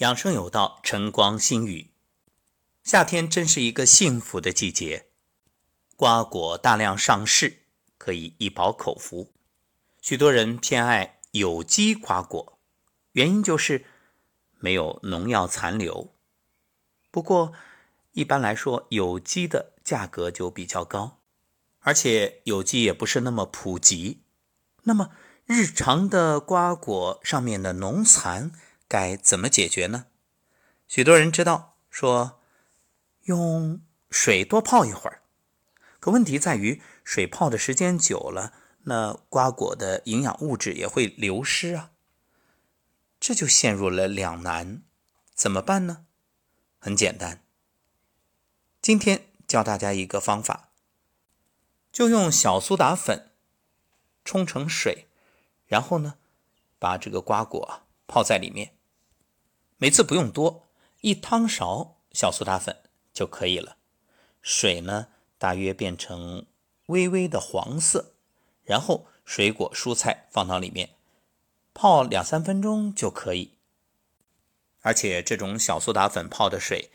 养生有道，晨光新语。夏天真是一个幸福的季节，瓜果大量上市，可以一饱口福。许多人偏爱有机瓜果，原因就是没有农药残留。不过，一般来说，有机的价格就比较高，而且有机也不是那么普及。那么，日常的瓜果上面的农残。该怎么解决呢？许多人知道说用水多泡一会儿，可问题在于水泡的时间久了，那瓜果的营养物质也会流失啊，这就陷入了两难，怎么办呢？很简单，今天教大家一个方法，就用小苏打粉冲成水，然后呢，把这个瓜果泡在里面。每次不用多，一汤勺小苏打粉就可以了。水呢，大约变成微微的黄色，然后水果蔬菜放到里面，泡两三分钟就可以。而且这种小苏打粉泡的水，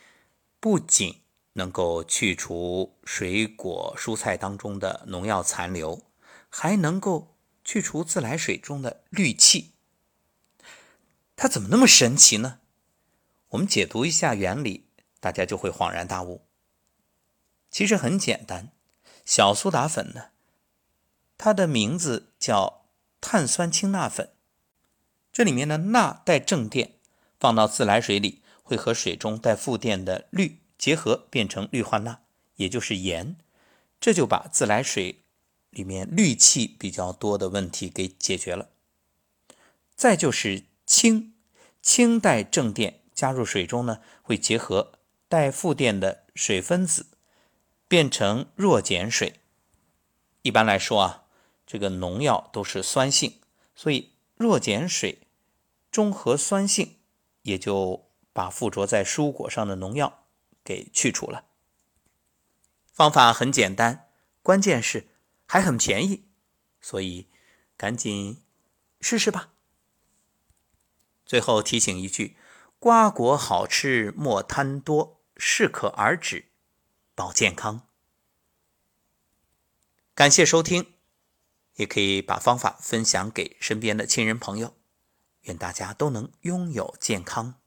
不仅能够去除水果蔬菜当中的农药残留，还能够去除自来水中的氯气。它怎么那么神奇呢？我们解读一下原理，大家就会恍然大悟。其实很简单，小苏打粉呢，它的名字叫碳酸氢钠粉。这里面的钠带正电，放到自来水里会和水中带负电的氯结合，变成氯化钠，也就是盐。这就把自来水里面氯气比较多的问题给解决了。再就是氢，氢带正电。加入水中呢，会结合带负电的水分子，变成弱碱水。一般来说啊，这个农药都是酸性，所以弱碱水中和酸性，也就把附着在蔬果上的农药给去除了。方法很简单，关键是还很便宜，所以赶紧试试吧。最后提醒一句。瓜果好吃莫贪多，适可而止，保健康。感谢收听，也可以把方法分享给身边的亲人朋友。愿大家都能拥有健康。